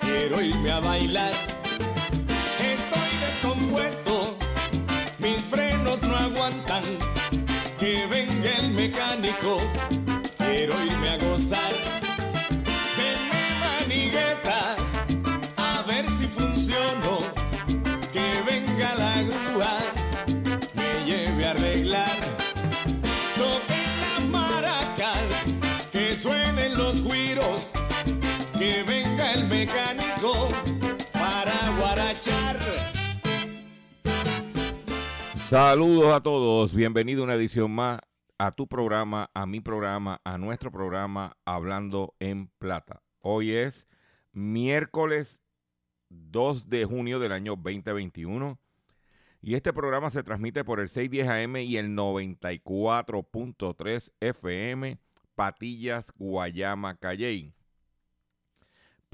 Quiero irme a bailar. Estoy descompuesto, mis frenos no aguantan. Que venga el mecánico, quiero irme a gozar. Mecánico para. Saludos a todos, bienvenido a una edición más a tu programa, a mi programa, a nuestro programa Hablando en Plata. Hoy es miércoles 2 de junio del año 2021 y este programa se transmite por el 610 AM y el 94.3 FM Patillas, Guayama, Calley.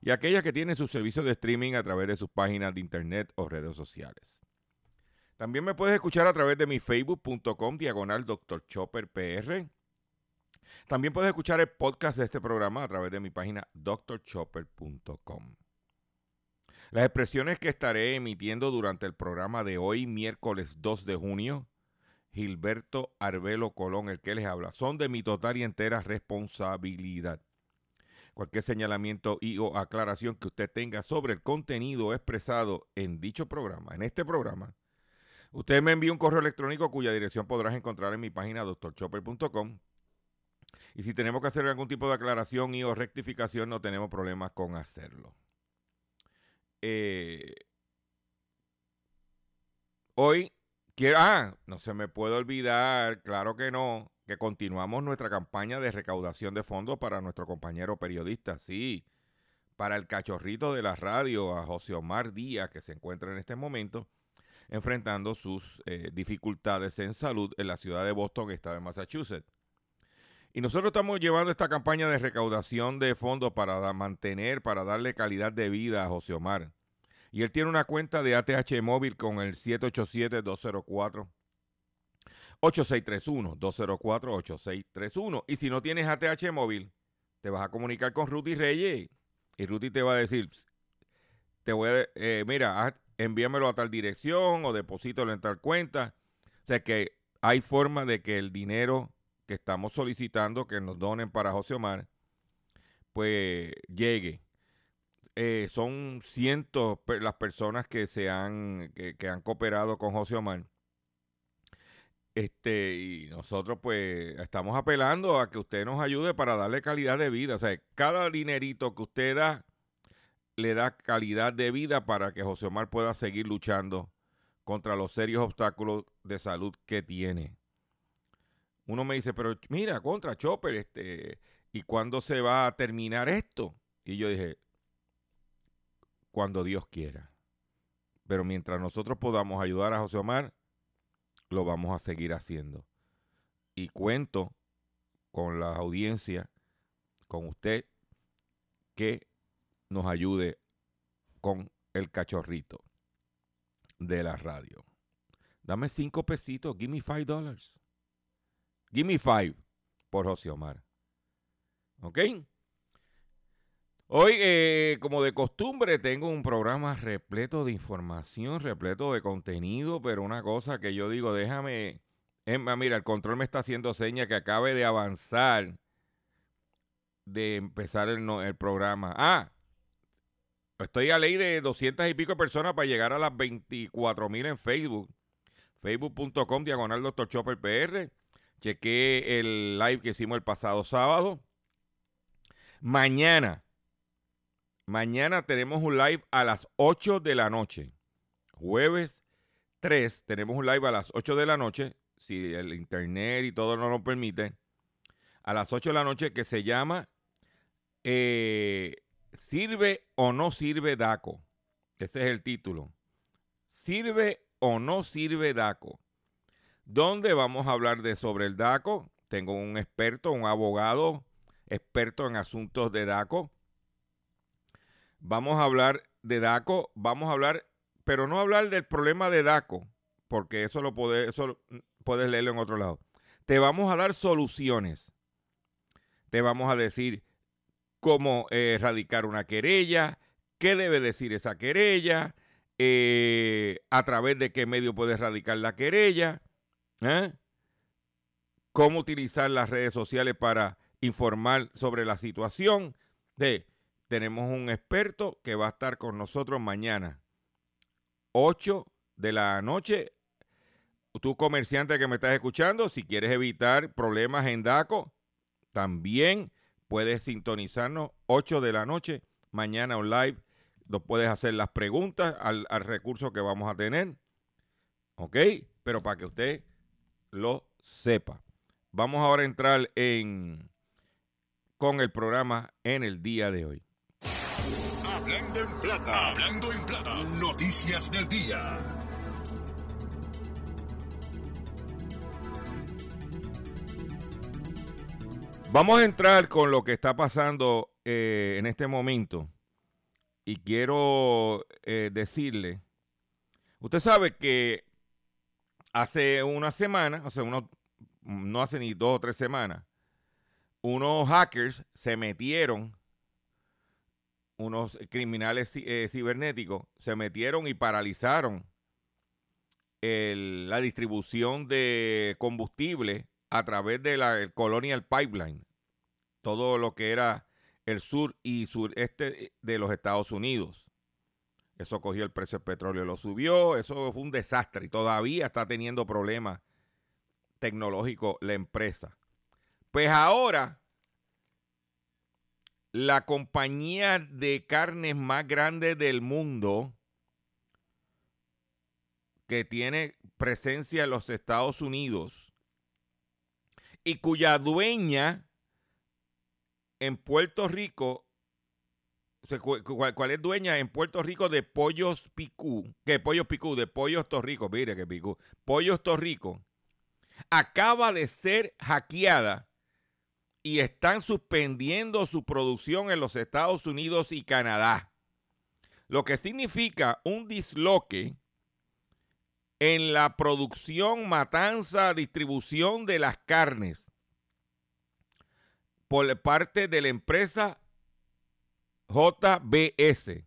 Y aquellas que tienen sus servicios de streaming a través de sus páginas de internet o redes sociales. También me puedes escuchar a través de mi facebook.com diagonal Dr. Chopper PR. También puedes escuchar el podcast de este programa a través de mi página drchopper.com. Las expresiones que estaré emitiendo durante el programa de hoy, miércoles 2 de junio, Gilberto Arbelo Colón, el que les habla, son de mi total y entera responsabilidad. Cualquier señalamiento y o aclaración que usted tenga sobre el contenido expresado en dicho programa, en este programa, usted me envía un correo electrónico cuya dirección podrás encontrar en mi página drchopper.com y si tenemos que hacer algún tipo de aclaración y o rectificación, no tenemos problemas con hacerlo. Eh, hoy ah, no se me puede olvidar, claro que no, que continuamos nuestra campaña de recaudación de fondos para nuestro compañero periodista, sí, para el cachorrito de la radio, a José Omar Díaz, que se encuentra en este momento enfrentando sus eh, dificultades en salud en la ciudad de Boston, estado de Massachusetts. Y nosotros estamos llevando esta campaña de recaudación de fondos para mantener, para darle calidad de vida a José Omar. Y él tiene una cuenta de ATH móvil con el 787-204. 8631, 204-8631. Y si no tienes ATH móvil, te vas a comunicar con Rudy Reyes. Y Rudy te va a decir, te voy a, eh, mira, envíamelo a tal dirección o deposítalo en tal cuenta. O sea que hay forma de que el dinero que estamos solicitando que nos donen para José Omar, pues llegue. Eh, son cientos las personas que se han, que, han cooperado con José Omar. Este, y nosotros pues estamos apelando a que usted nos ayude para darle calidad de vida. O sea, cada dinerito que usted da le da calidad de vida para que José Omar pueda seguir luchando contra los serios obstáculos de salud que tiene. Uno me dice, pero mira, contra Chopper, este, ¿y cuándo se va a terminar esto? Y yo dije, cuando Dios quiera. Pero mientras nosotros podamos ayudar a José Omar, lo vamos a seguir haciendo. Y cuento con la audiencia, con usted, que nos ayude con el cachorrito de la radio. Dame cinco pesitos, give me five dollars. Give me five por José Omar. ¿Ok? Hoy, eh, como de costumbre, tengo un programa repleto de información, repleto de contenido, pero una cosa que yo digo, déjame, mira, el control me está haciendo seña que acabe de avanzar, de empezar el, el programa. Ah, estoy a ley de 200 y pico personas para llegar a las 24 mil en Facebook. Facebook.com, diagonal Dr. Chopper PR. Chequé el live que hicimos el pasado sábado. Mañana Mañana tenemos un live a las 8 de la noche. Jueves 3 tenemos un live a las 8 de la noche, si el internet y todo no lo permite. A las 8 de la noche que se llama eh, ¿Sirve o no sirve DACO? Ese es el título. ¿Sirve o no sirve DACO? ¿Dónde vamos a hablar de sobre el DACO? Tengo un experto, un abogado experto en asuntos de DACO Vamos a hablar de DACO, vamos a hablar, pero no hablar del problema de DACO, porque eso lo puedes, eso puedes leerlo en otro lado. Te vamos a dar soluciones. Te vamos a decir cómo eh, erradicar una querella, qué debe decir esa querella, eh, a través de qué medio puedes erradicar la querella, ¿eh? cómo utilizar las redes sociales para informar sobre la situación. De, tenemos un experto que va a estar con nosotros mañana, 8 de la noche. Tú comerciante que me estás escuchando, si quieres evitar problemas en DACO, también puedes sintonizarnos 8 de la noche, mañana on live. Nos puedes hacer las preguntas al, al recurso que vamos a tener. ¿Ok? Pero para que usted lo sepa. Vamos ahora a entrar en con el programa en el día de hoy. Hablando en plata. Hablando en plata. Noticias del día. Vamos a entrar con lo que está pasando eh, en este momento. Y quiero eh, decirle, usted sabe que hace una semana, o sea, uno, no hace ni dos o tres semanas, unos hackers se metieron unos criminales eh, cibernéticos se metieron y paralizaron la distribución de combustible a través de la Colonial Pipeline, todo lo que era el sur y sureste de los Estados Unidos. Eso cogió el precio del petróleo, lo subió, eso fue un desastre y todavía está teniendo problemas tecnológicos la empresa. Pues ahora la compañía de carnes más grande del mundo que tiene presencia en los Estados Unidos y cuya dueña en Puerto Rico, ¿cuál es dueña en Puerto Rico de pollos picú? ¿Qué pollos picú? De pollos torricos, mire que picú. Pollos torricos. Acaba de ser hackeada y están suspendiendo su producción en los Estados Unidos y Canadá. Lo que significa un disloque en la producción, matanza, distribución de las carnes por parte de la empresa JBS.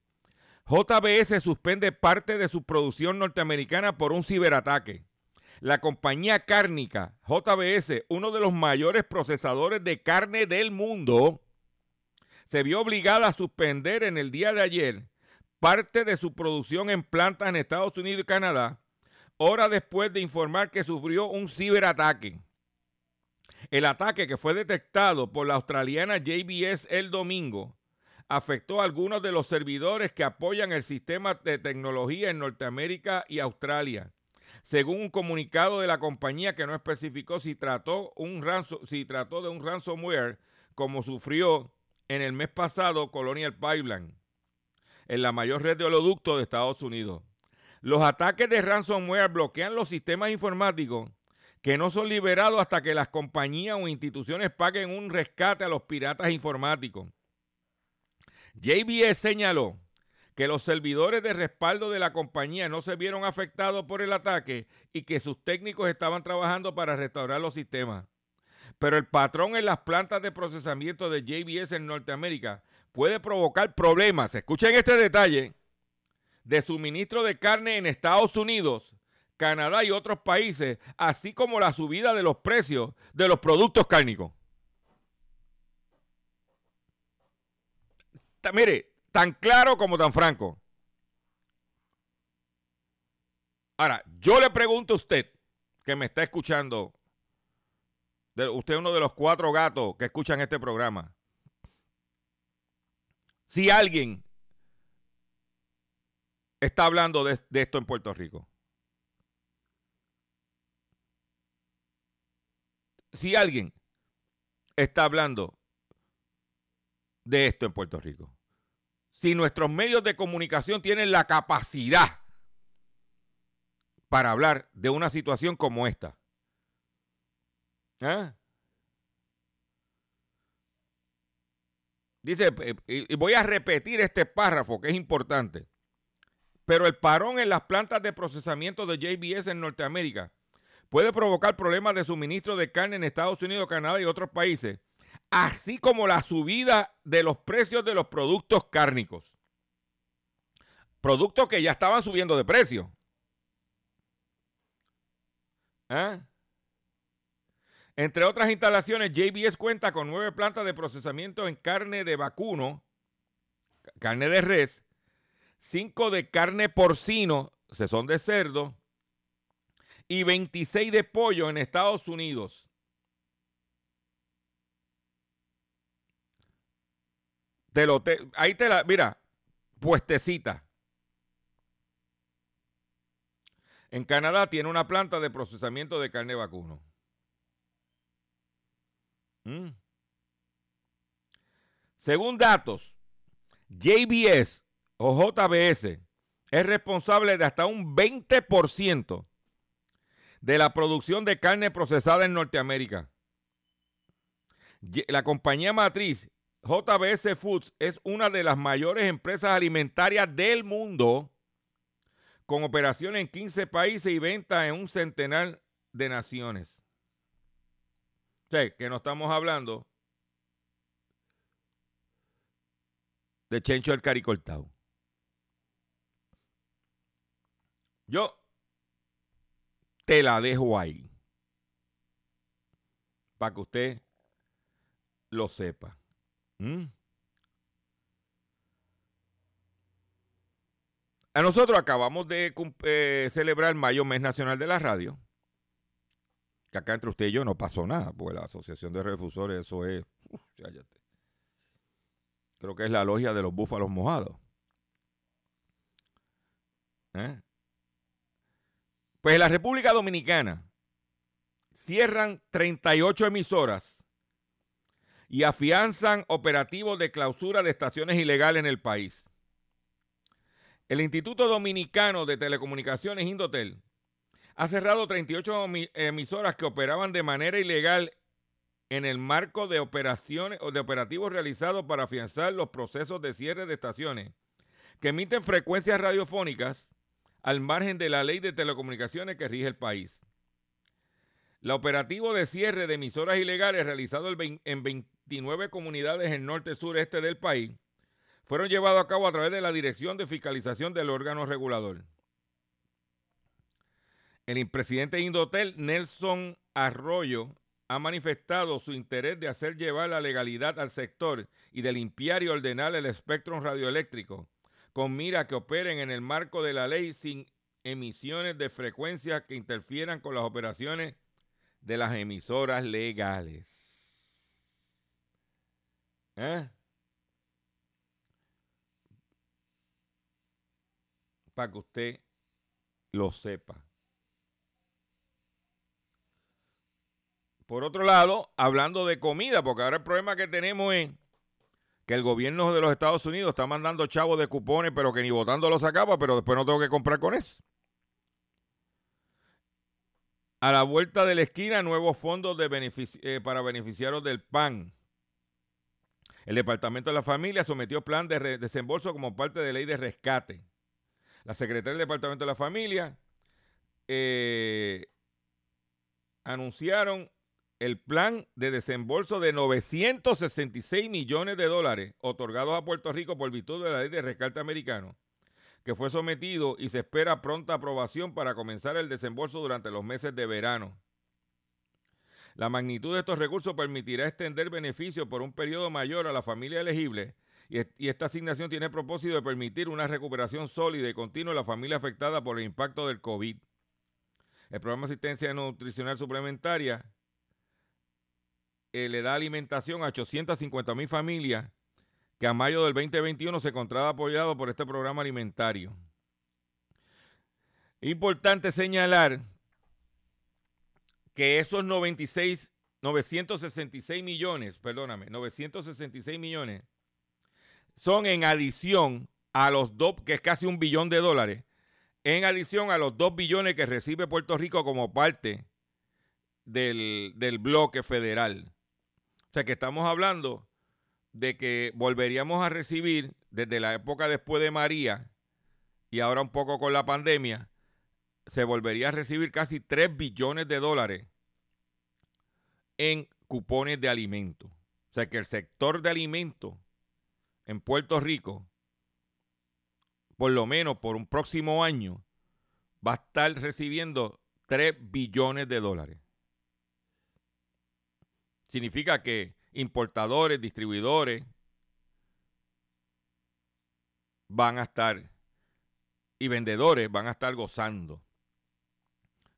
JBS suspende parte de su producción norteamericana por un ciberataque la compañía cárnica JBS, uno de los mayores procesadores de carne del mundo, se vio obligada a suspender en el día de ayer parte de su producción en plantas en Estados Unidos y Canadá, horas después de informar que sufrió un ciberataque. El ataque que fue detectado por la australiana JBS el domingo afectó a algunos de los servidores que apoyan el sistema de tecnología en Norteamérica y Australia. Según un comunicado de la compañía que no especificó si trató, un si trató de un ransomware como sufrió en el mes pasado Colonial Pipeline, en la mayor red de oleoductos de Estados Unidos. Los ataques de ransomware bloquean los sistemas informáticos que no son liberados hasta que las compañías o instituciones paguen un rescate a los piratas informáticos. JBS señaló que los servidores de respaldo de la compañía no se vieron afectados por el ataque y que sus técnicos estaban trabajando para restaurar los sistemas. Pero el patrón en las plantas de procesamiento de JBS en Norteamérica puede provocar problemas. Escuchen este detalle de suministro de carne en Estados Unidos, Canadá y otros países, así como la subida de los precios de los productos cárnicos. mire, tan claro como tan franco. Ahora, yo le pregunto a usted que me está escuchando, usted es uno de los cuatro gatos que escuchan este programa. Si alguien está hablando de, de esto en Puerto Rico. Si alguien está hablando de esto en Puerto Rico. Si nuestros medios de comunicación tienen la capacidad para hablar de una situación como esta. ¿eh? Dice, y voy a repetir este párrafo que es importante, pero el parón en las plantas de procesamiento de JBS en Norteamérica puede provocar problemas de suministro de carne en Estados Unidos, Canadá y otros países así como la subida de los precios de los productos cárnicos. Productos que ya estaban subiendo de precio. ¿Ah? Entre otras instalaciones, JBS cuenta con nueve plantas de procesamiento en carne de vacuno, carne de res, cinco de carne porcino, se son de cerdo, y 26 de pollo en Estados Unidos. Te lo ahí te la, mira, puestecita. En Canadá tiene una planta de procesamiento de carne vacuno. Mm. Según datos, JBS o JBS es responsable de hasta un 20% de la producción de carne procesada en Norteamérica. La compañía matriz JBS Foods es una de las mayores empresas alimentarias del mundo, con operaciones en 15 países y ventas en un centenar de naciones. O que no estamos hablando de Chencho el Caricortado. Yo te la dejo ahí. Para que usted lo sepa. Mm. A nosotros acabamos de eh, celebrar Mayo Mes Nacional de la Radio. Que acá entre usted y yo no pasó nada, porque la Asociación de Refusores, eso es. Creo que es la logia de los búfalos mojados. ¿Eh? Pues en la República Dominicana cierran 38 emisoras y afianzan operativos de clausura de estaciones ilegales en el país. El Instituto Dominicano de Telecomunicaciones Indotel ha cerrado 38 emisoras que operaban de manera ilegal en el marco de operaciones o de operativos realizados para afianzar los procesos de cierre de estaciones que emiten frecuencias radiofónicas al margen de la ley de telecomunicaciones que rige el país. El operativo de cierre de emisoras ilegales realizado en 29 comunidades en norte sur este del país fueron llevados a cabo a través de la Dirección de Fiscalización del órgano regulador. El presidente de Indotel, Nelson Arroyo, ha manifestado su interés de hacer llevar la legalidad al sector y de limpiar y ordenar el espectro radioeléctrico, con mira que operen en el marco de la ley sin emisiones de frecuencias que interfieran con las operaciones de las emisoras legales. ¿Eh? Para que usted lo sepa. Por otro lado, hablando de comida, porque ahora el problema que tenemos es que el gobierno de los Estados Unidos está mandando chavos de cupones, pero que ni votando los sacaba, pero después no tengo que comprar con eso. A la vuelta de la esquina, nuevos fondos eh, para beneficiarios del PAN. El Departamento de la Familia sometió plan de desembolso como parte de ley de rescate. La secretaria del Departamento de la Familia eh, anunciaron el plan de desembolso de 966 millones de dólares otorgados a Puerto Rico por virtud de la ley de rescate americano que fue sometido y se espera pronta aprobación para comenzar el desembolso durante los meses de verano. La magnitud de estos recursos permitirá extender beneficios por un periodo mayor a la familia elegible y, esta asignación tiene el propósito de permitir una recuperación sólida y continua a la familia afectada por el impacto del COVID. El programa de asistencia nutricional suplementaria eh, le da alimentación a 850 mil familias que a mayo del 2021 se encontraba apoyado por este programa alimentario. Importante señalar que esos 96, 966 millones, perdóname, 966 millones, son en adición a los dos, que es casi un billón de dólares, en adición a los dos billones que recibe Puerto Rico como parte del, del bloque federal. O sea que estamos hablando de que volveríamos a recibir desde la época después de María y ahora un poco con la pandemia, se volvería a recibir casi 3 billones de dólares en cupones de alimentos. O sea que el sector de alimentos en Puerto Rico, por lo menos por un próximo año, va a estar recibiendo 3 billones de dólares. Significa que importadores, distribuidores, van a estar y vendedores van a estar gozando.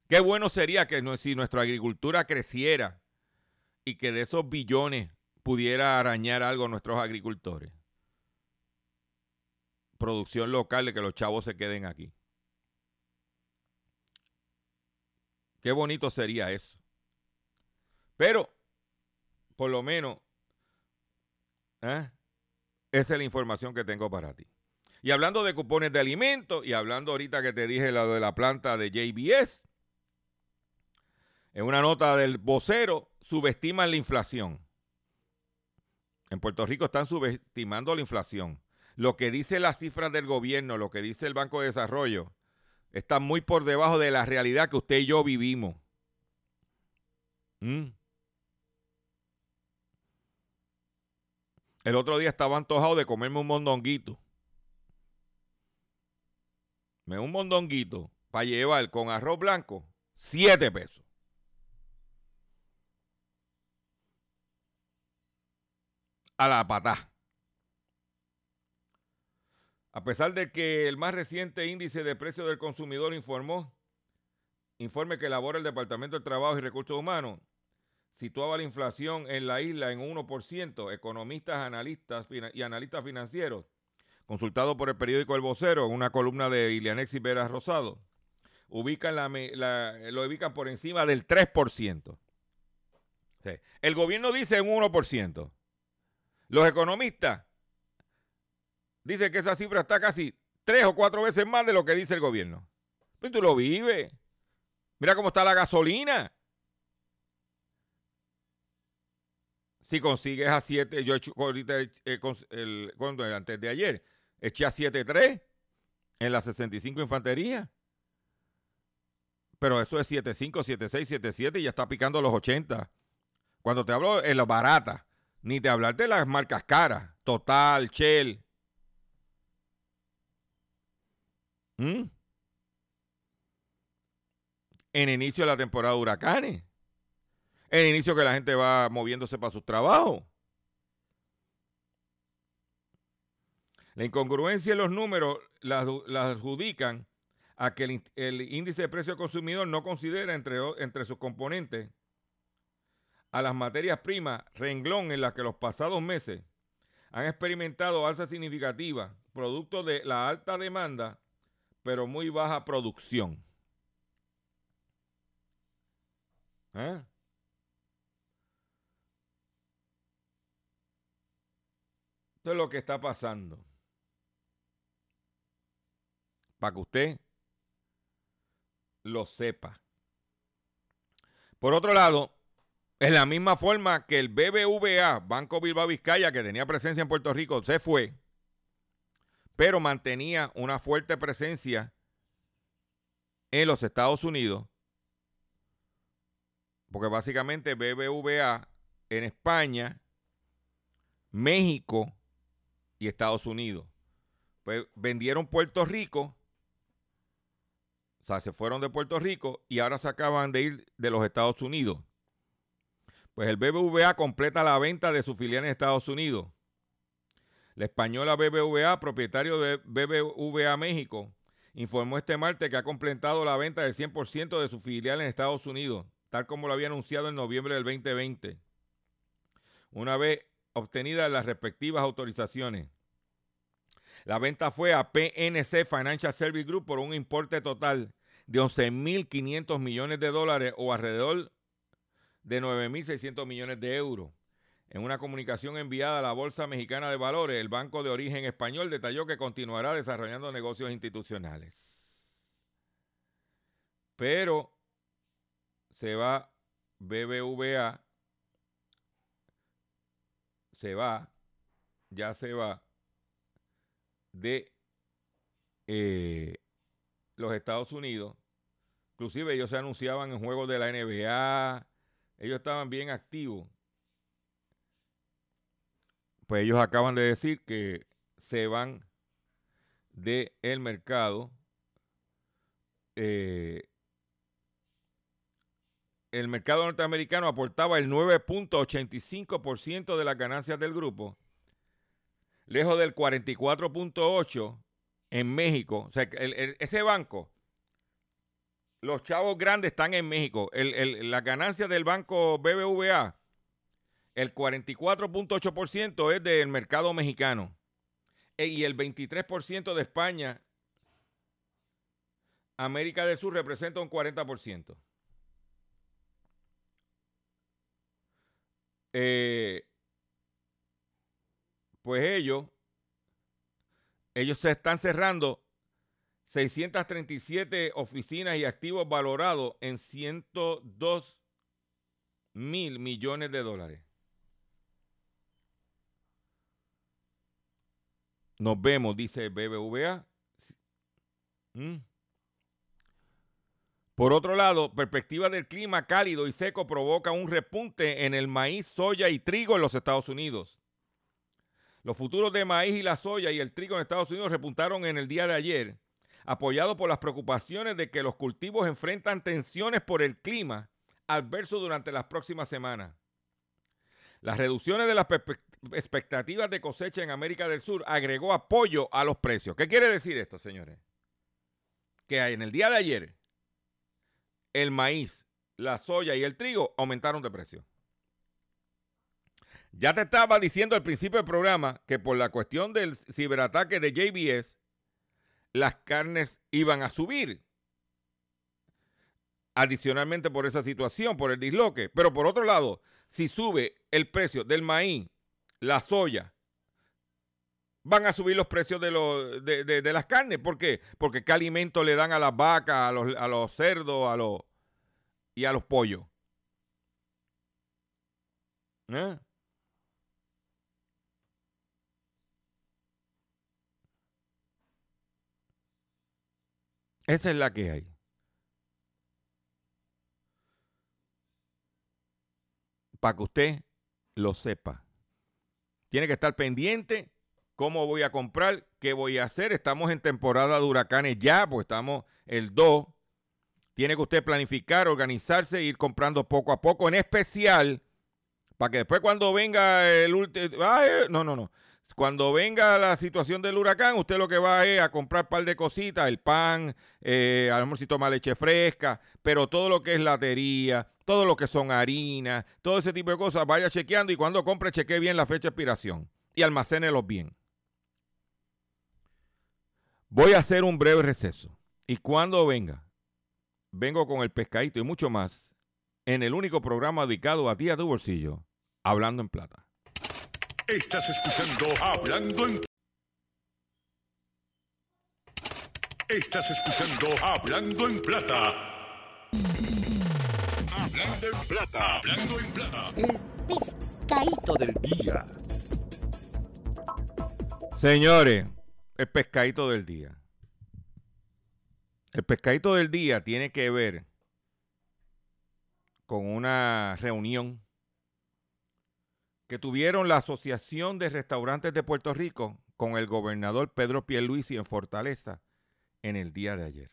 Qué bueno sería que si nuestra agricultura creciera y que de esos billones pudiera arañar algo a nuestros agricultores. Producción local de que los chavos se queden aquí. Qué bonito sería eso. Pero por lo menos, ¿eh? esa es la información que tengo para ti. Y hablando de cupones de alimentos, y hablando ahorita que te dije lo de la planta de JBS, en una nota del vocero, subestiman la inflación. En Puerto Rico están subestimando la inflación. Lo que dice las cifras del gobierno, lo que dice el Banco de Desarrollo, está muy por debajo de la realidad que usted y yo vivimos. ¿Mm? El otro día estaba antojado de comerme un mondonguito. Me un mondonguito para llevar con arroz blanco, siete pesos. A la patá. A pesar de que el más reciente índice de precios del consumidor informó, informe que elabora el Departamento de Trabajo y Recursos Humanos, situaba la inflación en la isla en 1%, economistas analistas y analistas financieros, consultados por el periódico El Vocero en una columna de Ilianexis Vera Rosado, ubican lo ubican por encima del 3%. El gobierno dice un 1%. Los economistas dicen que esa cifra está casi tres o cuatro veces más de lo que dice el gobierno. Pues tú lo vives. Mira cómo está la gasolina. si consigues a 7, yo ahorita eh, el, cuando, antes de ayer, eché a 7-3 en la 65 Infantería. Pero eso es 7-5, 7-6, 7-7 y ya está picando los 80. Cuando te hablo en la barata, ni te hablar de las marcas caras, Total, Shell. ¿Mm? En inicio de la temporada de huracanes. el inicio que la gente va moviéndose para sus trabajos. La incongruencia en los números la, adjudican a que el, índice de precio consumidor no considera entre, entre sus componentes a las materias primas, renglón en las que los pasados meses han experimentado alza significativa, producto de la alta demanda, pero muy baja producción. ¿Eh? Esto es lo que está pasando. Para que usted lo sepa. Por otro lado, es la misma forma que el BBVA, Banco Bilbao Vizcaya, que tenía presencia en Puerto Rico, se fue, pero mantenía una fuerte presencia en los Estados Unidos, porque básicamente BBVA en España, México y Estados Unidos. Pues vendieron Puerto Rico, o sea, se fueron de Puerto Rico y ahora se acaban de ir de los Estados Unidos. Pues el BBVA completa la venta de su filial en Estados Unidos. La española BBVA, propietario de BBVA México, informó este martes que ha completado la venta del 100% de su filial en Estados Unidos, tal como lo había anunciado en noviembre del 2020. Una vez obtenidas las respectivas autorizaciones. La venta fue a PNC Financial Service Group por un importe total de 11.500 millones de dólares o alrededor de 9.600 millones de euros. En una comunicación enviada a la Bolsa Mexicana de Valores, el Banco de Origen Español detalló que continuará desarrollando negocios institucionales. Pero se va BBVA, se va, ya se va de eh, los Estados Unidos. Inclusive ellos se anunciaban en juegos de la NBA, ellos estaban bien activos. Pues ellos acaban de decir que se van del el mercado. Eh, el mercado norteamericano aportaba el 9.85% de las ganancias del grupo, lejos del 44.8% en México. O sea, ese banco los chavos grandes están en México. la ganancia del banco BBVA, el 44.8% es del mercado mexicano. E, y el 23% de España, América del Sur representa un 40%. Eh, pues ellos, ellos se están cerrando 637 oficinas y activos valorados en 102 mil millones de dólares. Nos vemos, dice BBVA. Mm. Por otro lado, perspectiva del clima cálido y seco provoca un repunte en el maíz, soya y trigo en los Estados Unidos. Los futuros de maíz y la soya y el trigo en Estados Unidos repuntaron en el día de ayer apoyado por las preocupaciones de que los cultivos enfrentan tensiones por el clima adverso durante las próximas semanas. Las reducciones de las expectativas de cosecha en América del Sur agregó apoyo a los precios. ¿Qué quiere decir esto, señores? Que en el día de ayer el maíz, la soya y el trigo aumentaron de precio. Ya te estaba diciendo al principio del programa que por la cuestión del ciberataque de JBS, las carnes iban a subir. Adicionalmente por esa situación, por el disloque. Pero por otro lado, si sube el precio del maíz, la soya, van a subir los precios de, de, las carnes. ¿Por qué? Porque qué alimento le dan a las vacas, a los, a los cerdos a los, y a los pollos. ¿Eh? Esa es la que hay. Para que usted lo sepa. Tiene que estar pendiente cómo voy a comprar, qué voy a hacer. Estamos en temporada de huracanes ya, pues estamos el 2. Tiene que usted planificar, organizarse, ir comprando poco a poco, en especial para que después cuando venga el último... No, no, no. Cuando venga la situación del huracán, usted lo que va es a comprar un par de cositas, el pan, eh, a lo mejor si toma leche fresca, pero todo lo que es latería, todo lo que son harinas, todo ese tipo de cosas, vaya chequeando y cuando compre chequee bien la fecha de expiración y almacénelos bien. Voy a hacer un breve receso y cuando venga, vengo con el pescadito y mucho más en el único programa dedicado a ti a tu bolsillo, Hablando en Plata. Estás escuchando Hablando en Estás escuchando Hablando en Plata. Hablando en Plata. Hablando en Plata. El pescadito del día. Señores, el pescadito del día. El pescadito del día tiene que ver con una reunión que tuvieron la Asociación de Restaurantes de Puerto Rico con el gobernador Pedro Pierluisi en Fortaleza en el día de ayer.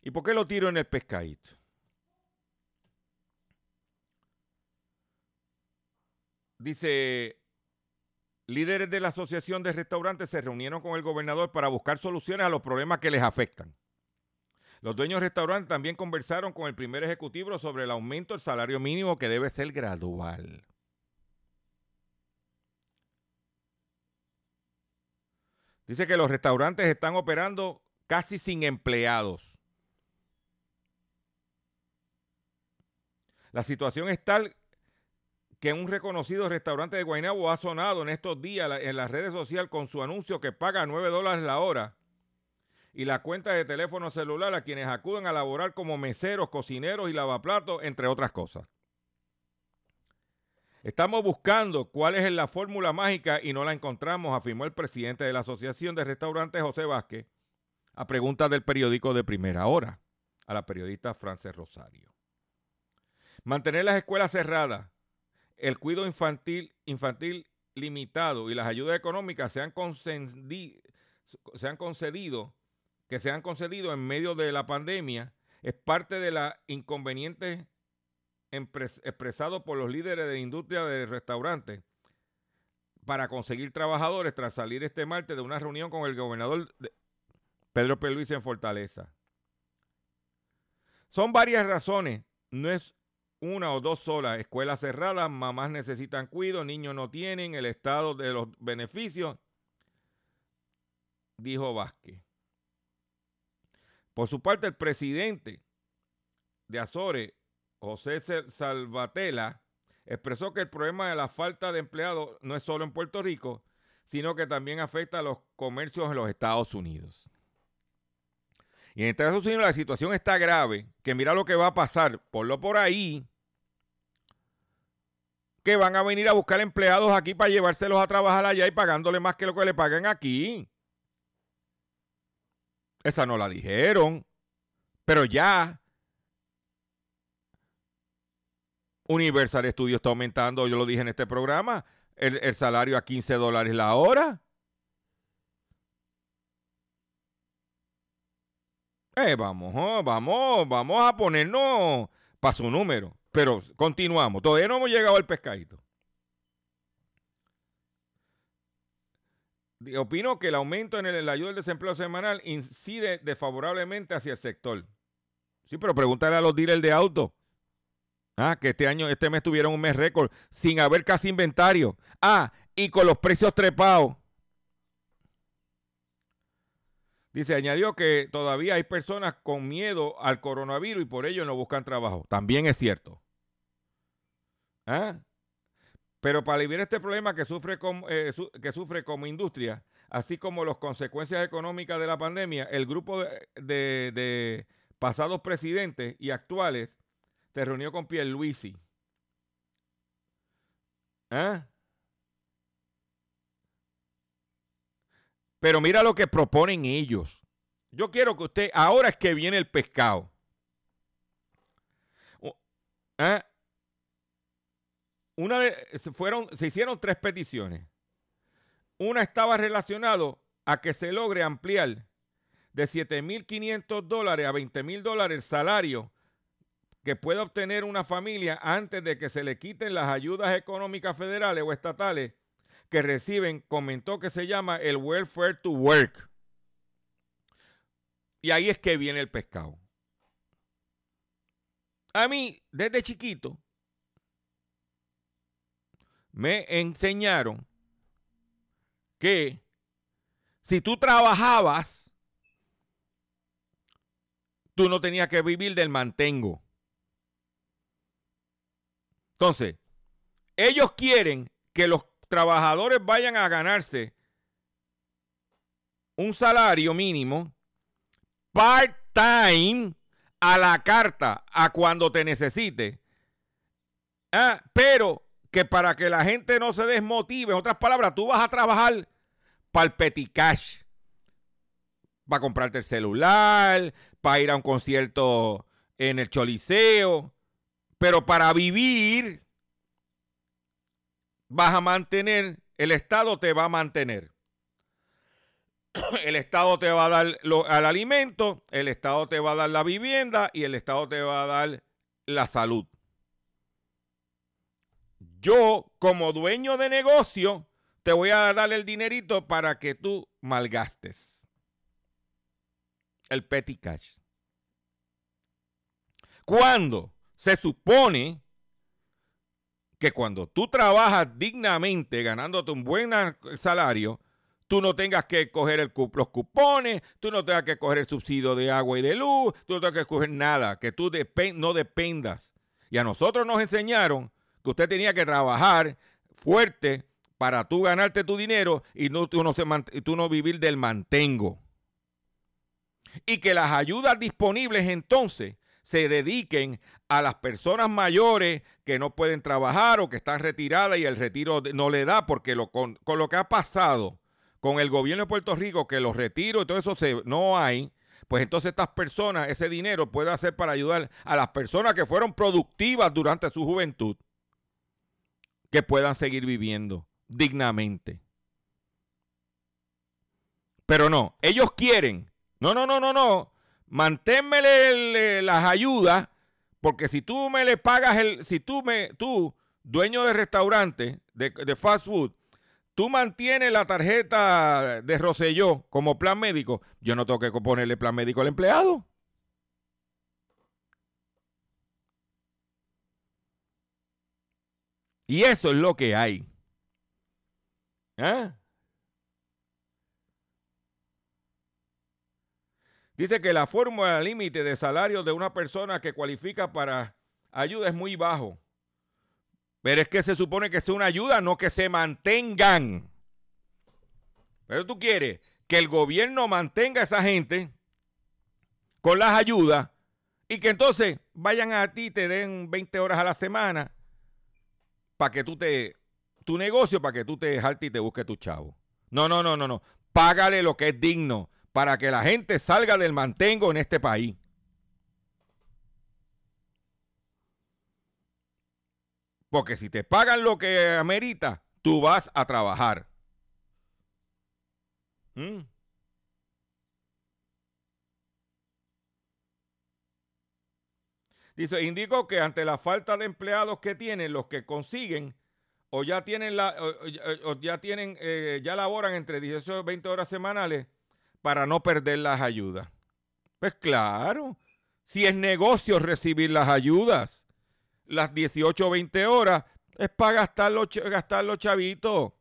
¿Y por qué lo tiro en el pescadito? Dice, líderes de la Asociación de Restaurantes se reunieron con el gobernador para buscar soluciones a los problemas que les afectan. Los dueños de restaurantes también conversaron con el primer ejecutivo sobre el aumento del salario mínimo que debe ser gradual. Dice que los restaurantes están operando casi sin empleados. La situación es tal que un reconocido restaurante de Guaynabo ha sonado en estos días en las redes sociales con su anuncio que paga 9 dólares la hora y la cuenta de teléfono celular a quienes acuden a laborar como meseros, cocineros y lavaplatos, entre otras cosas. Estamos buscando cuál es la fórmula mágica y no la encontramos, afirmó el presidente de la Asociación de Restaurantes, José Vázquez, a preguntas del periódico de primera hora, a la periodista Frances Rosario. Mantener las escuelas cerradas, el cuidado infantil, infantil limitado y las ayudas económicas se han concedido que se han concedido en medio de la pandemia es parte de la inconveniente expresado por los líderes de la industria de restaurantes para conseguir trabajadores tras salir este martes de una reunión con el gobernador Pedro P. Luis en Fortaleza. Son varias razones, no es una o dos solas. Escuelas cerradas, mamás necesitan cuidado, niños no tienen, el estado de los beneficios, dijo Vázquez. Por su parte, el presidente de Azores, José Salvatela, expresó que el problema de la falta de empleados no es solo en Puerto Rico, sino que también afecta a los comercios en los Estados Unidos. Y en Estados Unidos la situación está grave, que mira lo que va a pasar, por lo por ahí, que van a venir a buscar empleados aquí para llevárselos a trabajar allá y pagándole más que lo que le pagan aquí. Esa no la dijeron. Pero ya. Universal Studios está aumentando, yo lo dije en este programa, el, salario a 15 dólares la hora. Eh, vamos, oh, vamos, vamos a ponernos para su número. Pero continuamos. Todavía no hemos llegado al pescadito. Opino que el aumento en el, ayuda del desempleo semanal incide desfavorablemente hacia el sector. Sí, pero pregúntale a los dealers de auto. Ah, que este año, este mes tuvieron un mes récord sin haber casi inventario. Ah, y con los precios trepados. Dice, añadió que todavía hay personas con miedo al coronavirus y por ello no buscan trabajo. También es cierto. ¿Ah? Pero para aliviar este problema que sufre, eh, que sufre como industria, así como las consecuencias económicas de la pandemia, el grupo de, pasados presidentes y actuales se reunió con Pierluisi. ¿Ah? Pero mira lo que proponen ellos. Yo quiero que usted, ahora es que viene el pescado. ¿Ah? Una de, fueron, se hicieron tres peticiones. Una estaba relacionado a que se logre ampliar de 7.500 dólares a 20.000 dólares el salario que puede obtener una familia antes de que se le quiten las ayudas económicas federales o estatales que reciben, comentó que se llama el welfare to work. Y ahí es que viene el pescado. A mí, desde chiquito, me enseñaron que si tú trabajabas, tú no tenías que vivir del mantengo. Entonces, ellos quieren que los trabajadores vayan a ganarse un salario mínimo part-time a la carta, a cuando te necesite. Ah, pero que para que la gente no se desmotive, en otras palabras, tú vas a trabajar para el petty cash, para comprarte el celular, para ir a un concierto en el Choliseo, pero para vivir vas a mantener, el Estado te va a mantener. El Estado te va a dar lo, al alimento, el Estado te va a dar la vivienda y el Estado te va a dar la salud. Yo, como dueño de negocio, te voy a dar el dinerito para que tú malgastes. El petty cash. Cuando se supone que cuando tú trabajas dignamente, ganándote un buen salario, tú no tengas que coger los cupones, tú no tengas que coger el subsidio de agua y de luz, tú no tengas que coger nada, que tú no dependas. Y a nosotros nos enseñaron que usted tenía que trabajar fuerte para tú ganarte tu dinero y no, tú, no tú no vivir del mantengo. Y que las ayudas disponibles entonces se dediquen a las personas mayores que no pueden trabajar o que están retiradas y el retiro no le da, porque lo, con, lo que ha pasado con el gobierno de Puerto Rico, que los retiros y todo eso se, no hay, pues entonces estas personas, ese dinero puede hacer para ayudar a las personas que fueron productivas durante su juventud, que puedan seguir viviendo dignamente. Pero no, ellos quieren. No, no, no, no, no. Manténmele las ayudas, porque si tú me le pagas el, si tú me, tú, dueño de restaurante, de, de fast food, tú mantienes la tarjeta de Roselló como plan médico, yo no tengo que ponerle plan médico al empleado. Y eso es lo que hay. ¿Eh? Dice que la fórmula límite de salario de una persona que cualifica para ayuda es muy bajo. Pero es que se supone que sea una ayuda, no que se mantengan. Pero tú quieres que el gobierno mantenga a esa gente con las ayudas y que entonces vayan a ti y te den 20 horas a la semana para que tú te tu negocio para que tú te jaltes y te busques tu chavo. No, no, no, no, no. Págale lo que es digno para que la gente salga del mantengo en este país. Porque si te pagan lo que amerita, tú vas a trabajar. ¿Mm? Dice, indico que ante la falta de empleados que tienen, los que consiguen o ya tienen la ya tienen eh, ya laboran entre 18 y 20 horas semanales para no perder las ayudas. Pues claro, si es negocio recibir las ayudas, las 18 o 20 horas es para gastar los, gastar los chavitos.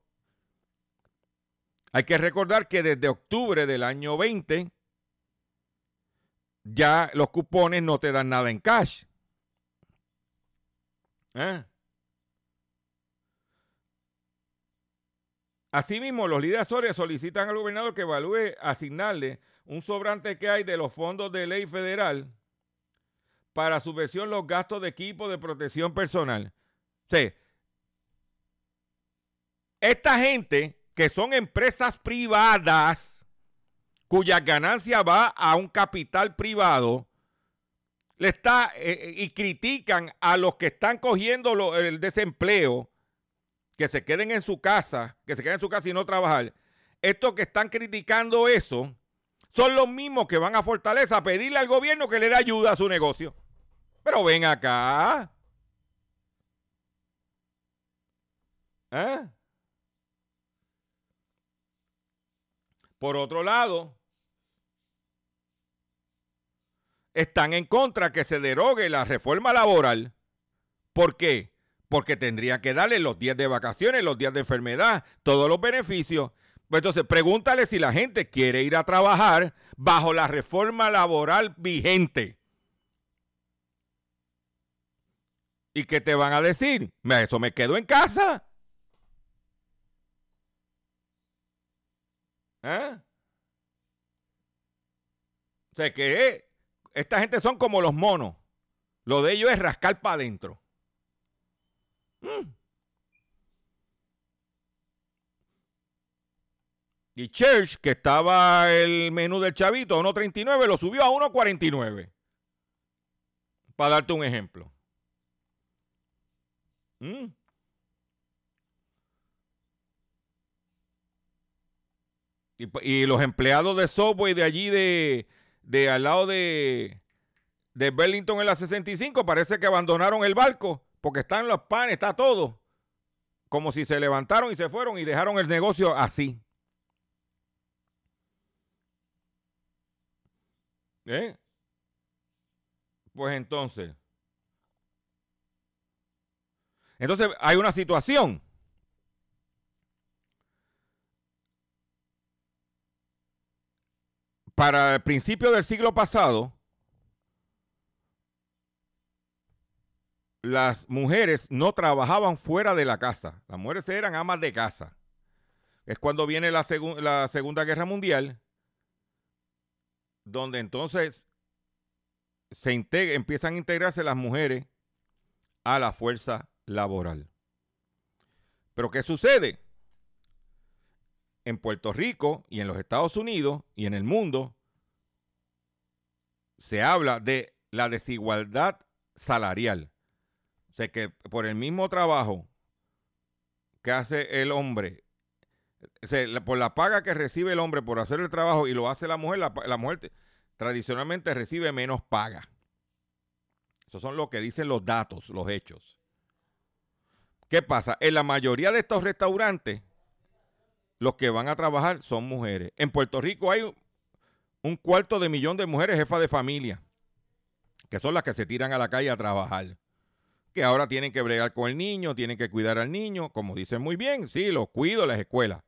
Hay que recordar que desde octubre del año 20 ya los cupones no te dan nada en cash. ¿Eh? Asimismo, los líderes solicitan al gobernador que evalúe asignarle un sobrante que hay de los fondos de ley federal para subvención los gastos de equipo de protección personal. O esta gente que son empresas privadas cuya ganancia va a un capital privado, le está eh, eh, y critican a los que están cogiendo el desempleo que se queden en su casa, que se queden en su casa y no trabajar, estos que están criticando eso son los mismos que van a Fortaleza a pedirle al gobierno que le dé ayuda a su negocio. Pero ven acá. ¿Eh? Por otro lado, están en contra que se derogue la reforma laboral. ¿Por qué? Porque tendría que darle los días de vacaciones, los días de enfermedad, todos los beneficios. Pues entonces, pregúntale si la gente quiere ir a trabajar bajo la reforma laboral vigente. ¿Y qué te van a decir? Eso me quedo en casa. ¿Eh? O sea que esta gente son como los monos. Lo de ellos es rascar para adentro. Mm. Y Church, que estaba el menú del chavito a 1.39, lo subió a 1.49. Para darte un ejemplo. Mm. Y, los empleados de Subway de allí, de, de al lado de, de Burlington en la 65, parece que abandonaron el barco porque están los panes, está todo. Como si se levantaron y se fueron y dejaron el negocio así. ¿Eh? Pues entonces. Entonces hay una situación. Para el principio del siglo pasado, las mujeres no trabajaban fuera de la casa. Las mujeres eran amas de casa. Es cuando viene la, Segunda Guerra Mundial, donde entonces se empiezan a integrarse las mujeres a la fuerza laboral. Pero ¿qué sucede? En Puerto Rico y en los Estados Unidos y en el mundo se habla de la desigualdad salarial. O sea que por el mismo trabajo que hace el hombre, por la paga que recibe el hombre por hacer el trabajo y lo hace la mujer, la, mujer tradicionalmente recibe menos paga. Esos son lo que dicen los datos, los hechos. ¿Qué pasa? En la mayoría de estos restaurantes, los que van a trabajar son mujeres. En Puerto Rico hay un cuarto de millón de mujeres jefas de familia, que son las que se tiran a la calle a trabajar que ahora tienen que bregar con el niño, tienen que cuidar al niño, como dicen muy bien, sí, los cuido las escuelas.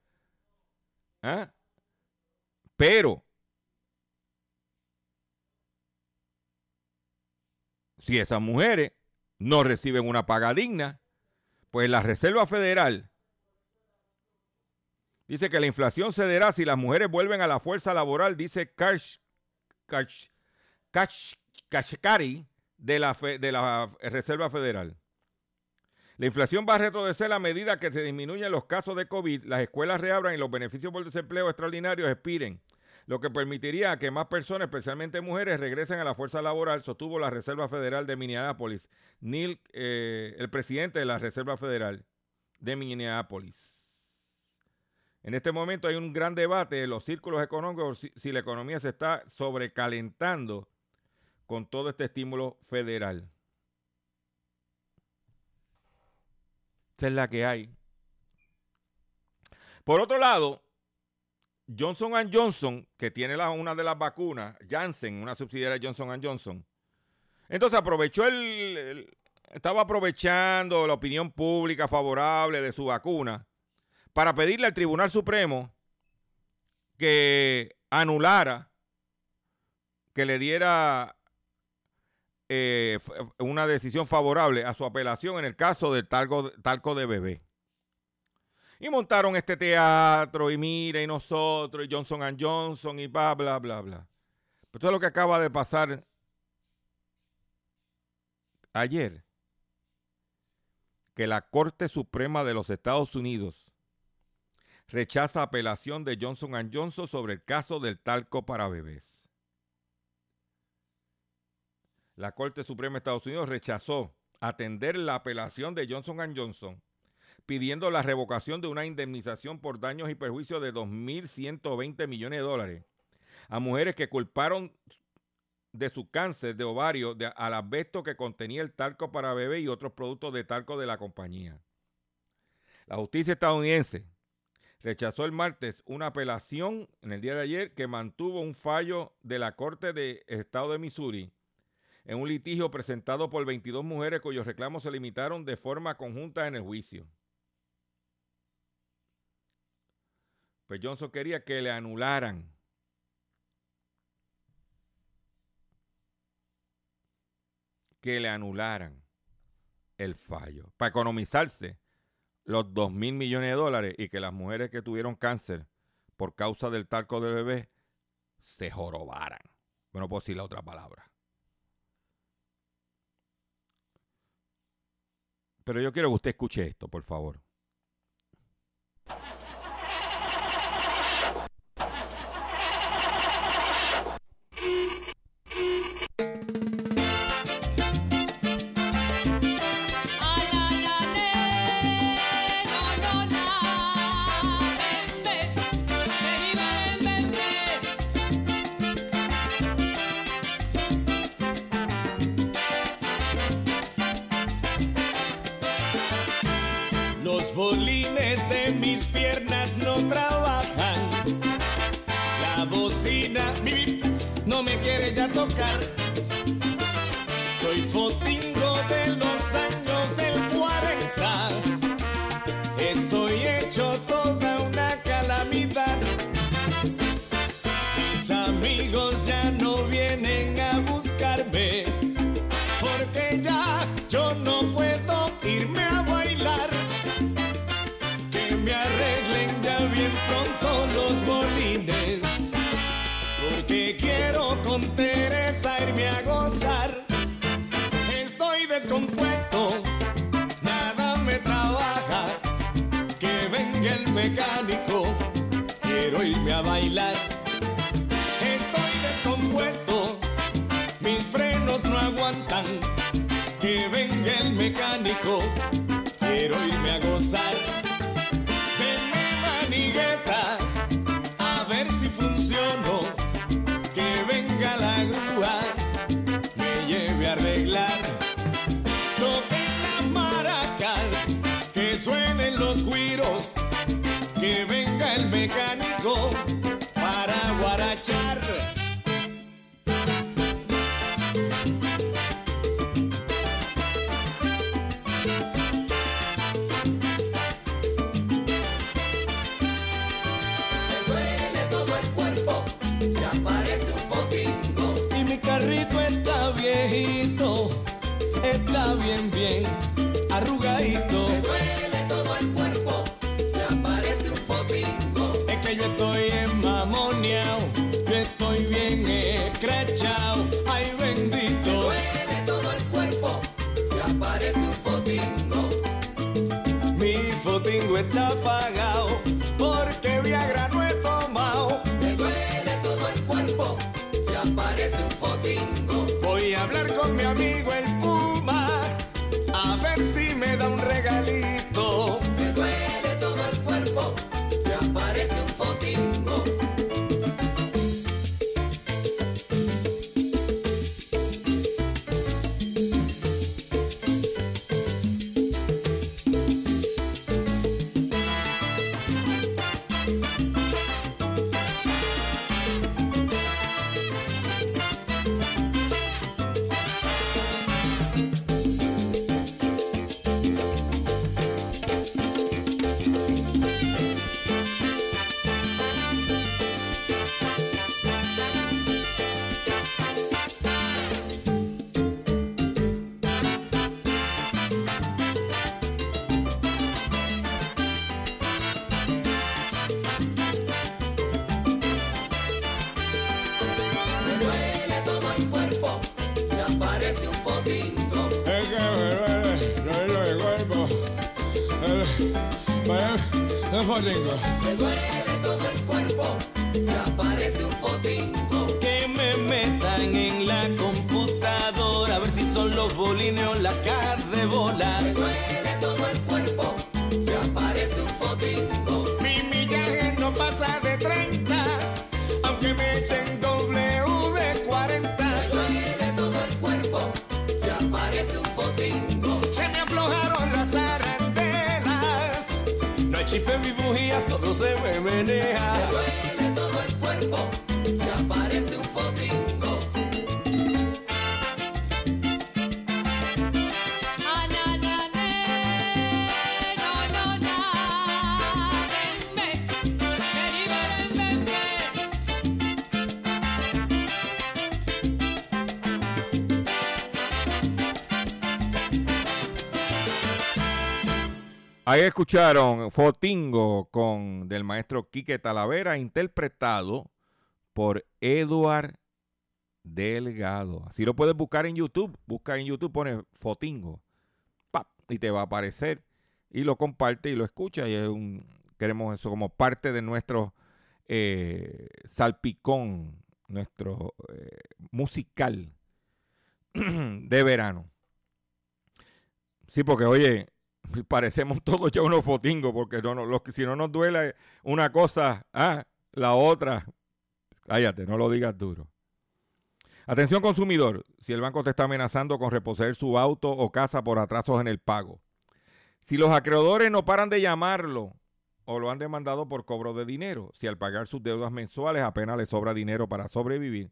¿Ah? Pero, si esas mujeres no reciben una paga digna, pues la Reserva Federal dice que la inflación cederá si las mujeres vuelven a la fuerza laboral, dice Kash, Kash, Kashkari, de la, de la Reserva Federal. La inflación va a retroceder a medida que se disminuyen los casos de COVID, las escuelas reabran y los beneficios por desempleo extraordinarios expiren, lo que permitiría que más personas, especialmente mujeres, regresen a la fuerza laboral, sostuvo la Reserva Federal de Minneapolis, Neil, eh, el presidente de la Reserva Federal de Minneapolis. En este momento hay un gran debate en los círculos económicos si la economía se está sobrecalentando con todo este estímulo federal. Esa es la que hay. Por otro lado, Johnson Johnson, que tiene una de las vacunas, Janssen, una subsidiaria de Johnson Johnson, entonces aprovechó el, estaba aprovechando la opinión pública favorable de su vacuna para pedirle al Tribunal Supremo que anulara, que le diera eh, una decisión favorable a su apelación en el caso del talco, talco de bebé. Y montaron este teatro y mira y nosotros y Johnson Johnson y bla, bla, bla, bla. Pero todo lo que acaba de pasar ayer, que la Corte Suprema de los Estados Unidos rechaza apelación de Johnson ⁇ Johnson sobre el caso del talco para bebés. La Corte Suprema de Estados Unidos rechazó atender la apelación de Johnson ⁇ Johnson pidiendo la revocación de una indemnización por daños y perjuicios de 2.120 millones de dólares a mujeres que culparon de su cáncer de ovario de, al asbesto que contenía el talco para bebé y otros productos de talco de la compañía. La justicia estadounidense rechazó el martes una apelación en el día de ayer que mantuvo un fallo de la Corte de Estado de Missouri en un litigio presentado por 22 mujeres cuyos reclamos se limitaron de forma conjunta en el juicio. Pues Johnson quería que le anularan que le anularan el fallo para economizarse los 2 mil millones de dólares y que las mujeres que tuvieron cáncer por causa del talco del bebé se jorobaran. Bueno, puedo decir la otra palabra. Pero yo quiero que usted escuche esto, por favor. tocar. quiero irme a gozar. Ven mi manigueta, a ver si funciono, que venga la grúa, me lleve a arreglar. Toquen las maracas, que suenen los guiros, que venga el mecánico. Ahí escucharon Fotingo con del maestro Quique Talavera, interpretado por Eduard Delgado. Así lo puedes buscar en YouTube. Busca en YouTube, pone Fotingo. ¡pap! y te va a aparecer. Y lo comparte y lo escucha. Y es un, queremos eso como parte de nuestro eh, salpicón, nuestro eh, musical de verano. Sí, porque oye, parecemos todos ya unos fotingos, porque no, si no nos duele una cosa, ah, la otra. Cállate, no lo digas duro. Atención consumidor, si el banco te está amenazando con reposeer su auto o casa por atrasos en el pago. Si los acreedores no paran de llamarlo o lo han demandado por cobro de dinero, si al pagar sus deudas mensuales apenas le sobra dinero para sobrevivir,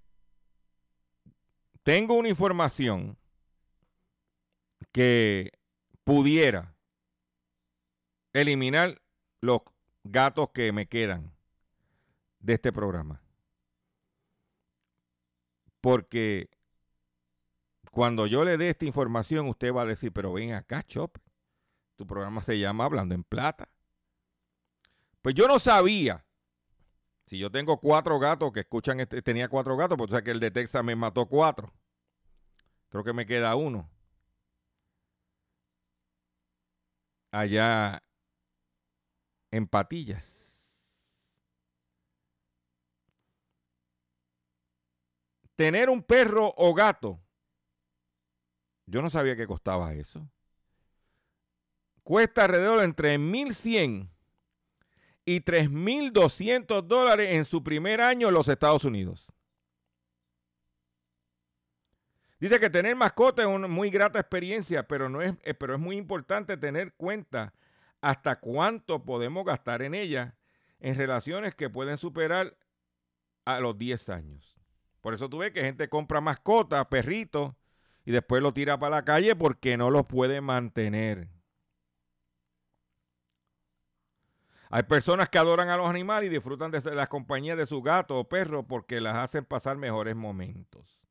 tengo una información que pudiera eliminar los gatos que me quedan de este programa. Porque cuando yo le dé esta información, usted va a decir, pero ven acá, Chop, tu programa se llama Hablando en Plata. Pues yo no sabía si yo tengo cuatro gatos que escuchan, este, tenía cuatro gatos, pues o sea que el de Texas me mató cuatro. Creo que me queda uno. Allá en Patillas. Tener un perro o gato. Yo no sabía que costaba eso. Cuesta alrededor entre 1100 y 3.200 dólares en su primer año en los Estados Unidos. Dice que tener mascota es una muy grata experiencia, pero, no es, eh, pero es muy importante tener cuenta hasta cuánto podemos gastar en ella en relaciones que pueden superar a los 10 años. Por eso tú ves que gente compra mascotas, perritos, y después lo tira para la calle porque no los puede mantener. Hay personas que adoran a los animales y disfrutan de las compañías de su gato o perro porque las hacen pasar mejores momentos.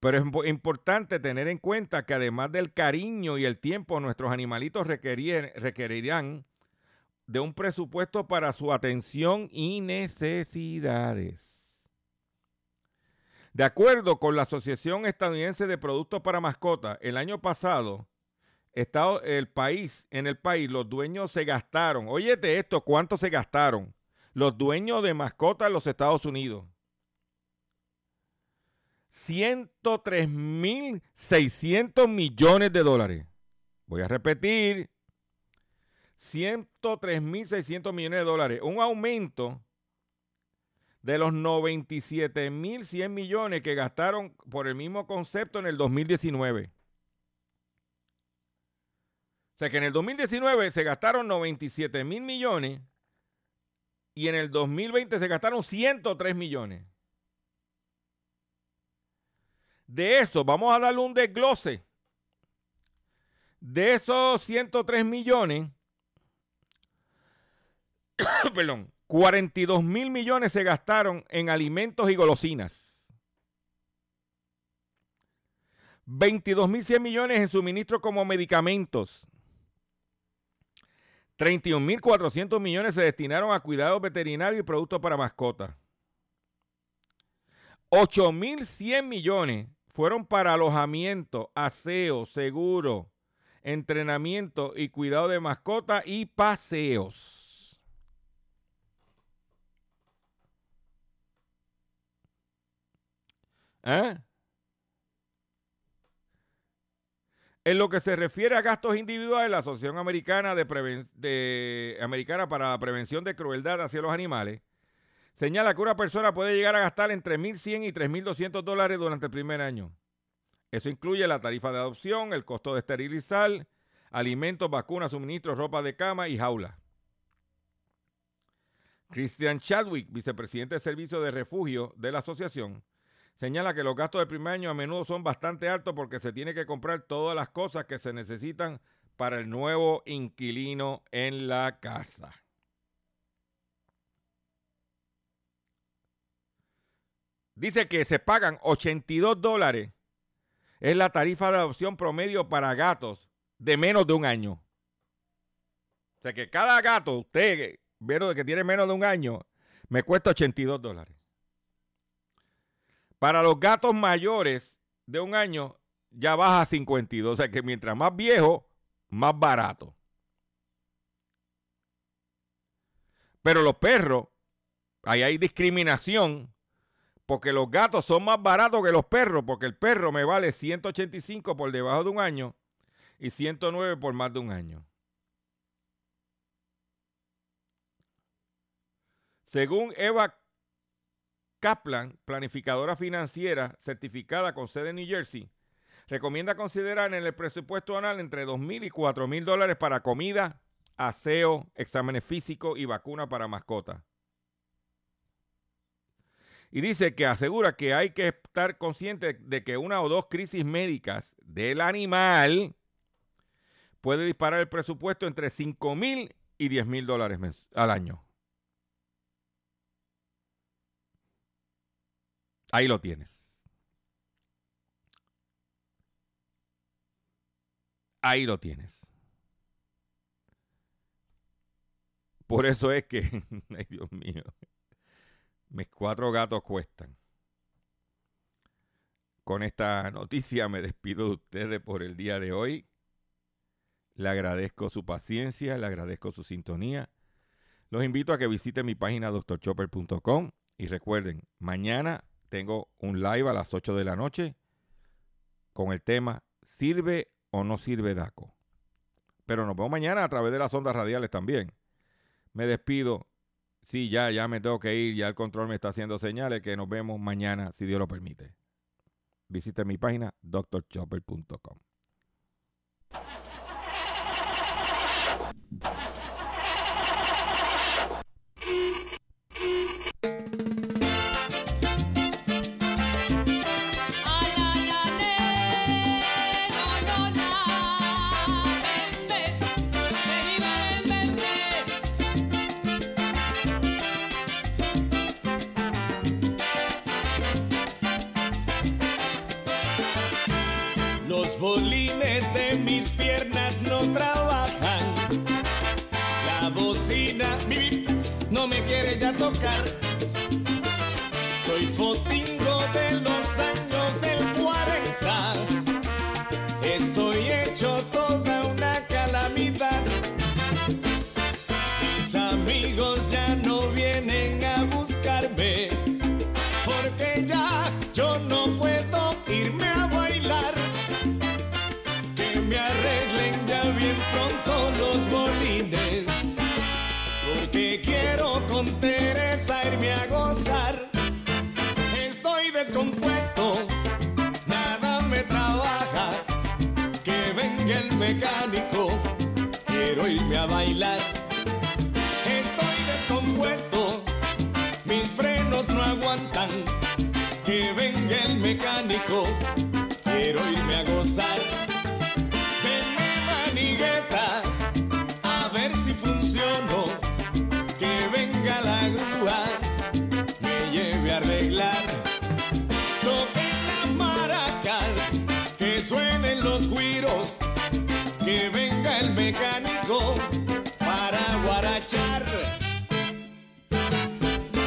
Pero es importante tener en cuenta que además del cariño y el tiempo, nuestros animalitos requerirán de un presupuesto para su atención y necesidades. De acuerdo con la Asociación Estadounidense de Productos para Mascotas, el año pasado Estado, el país, en el país, los dueños se gastaron, óyete esto, ¿cuánto se gastaron? Los dueños de mascotas en los Estados Unidos. 103.600 millones de dólares. Voy a repetir. 103.600 millones de dólares. Un aumento de los 97.100 millones que gastaron por el mismo concepto en el 2019. O sea que en el 2019 se gastaron 97 mil millones y en el 2020 se gastaron 103 millones. De eso, vamos a darle un desglose. De esos 103 millones, perdón, 42 mil millones se gastaron en alimentos y golosinas. 22 mil 100 millones en suministros como medicamentos. 31.400 millones se destinaron a cuidados veterinarios y productos para mascotas. 8.100 millones fueron para alojamiento, aseo, seguro, entrenamiento y cuidado de mascotas y paseos. ¿Eh? En lo que se refiere a gastos individuales, la Asociación Americana, para la Prevención de Crueldad hacia los Animales señala que una persona puede llegar a gastar entre 1.100 y 3.200 dólares durante el primer año. Eso incluye la tarifa de adopción, el costo de esterilizar, alimentos, vacunas, suministros, ropa de cama y jaula. Christian Chadwick, vicepresidente de Servicio de Refugio de la asociación, señala que los gastos del primer año a menudo son bastante altos porque se tiene que comprar todas las cosas que se necesitan para el nuevo inquilino en la casa. Dice que se pagan 82 dólares. Es la tarifa de adopción promedio para gatos de menos de un año. O sea que cada gato, usted, vieron de que tiene menos de un año, me cuesta 82 dólares. Para los gatos mayores de un año, ya baja a 52. O sea que mientras más viejo, más barato. Pero los perros, ahí hay discriminación, porque los gatos son más baratos que los perros, porque el perro me vale 185 por debajo de un año y 109 por más de un año. Según Eva Kaplan, planificadora financiera certificada con sede en New Jersey, recomienda considerar en el presupuesto anual entre 2.000 y 4.000 dólares para comida, aseo, exámenes físicos y vacunas para mascotas. Y dice que asegura que hay que estar consciente de que una o dos crisis médicas del animal puede disparar el presupuesto entre 5 mil y 10 mil dólares mens- al año. Ahí lo tienes. Ahí lo tienes. Por eso es que, ay Dios mío, mis cuatro gatos cuestan. Con esta noticia me despido de ustedes por el día de hoy. Le agradezco su paciencia, le agradezco su sintonía. Los invito a que visiten mi página drchopper.com y recuerden, mañana tengo un live a las 8 de la noche con el tema ¿Sirve o no sirve DACO? Pero nos vemos mañana a través de las ondas radiales también. Me despido. Sí, ya, ya me tengo que ir. Ya el control me está haciendo señales que nos vemos mañana, si Dios lo permite. Visite mi página drchopper.com.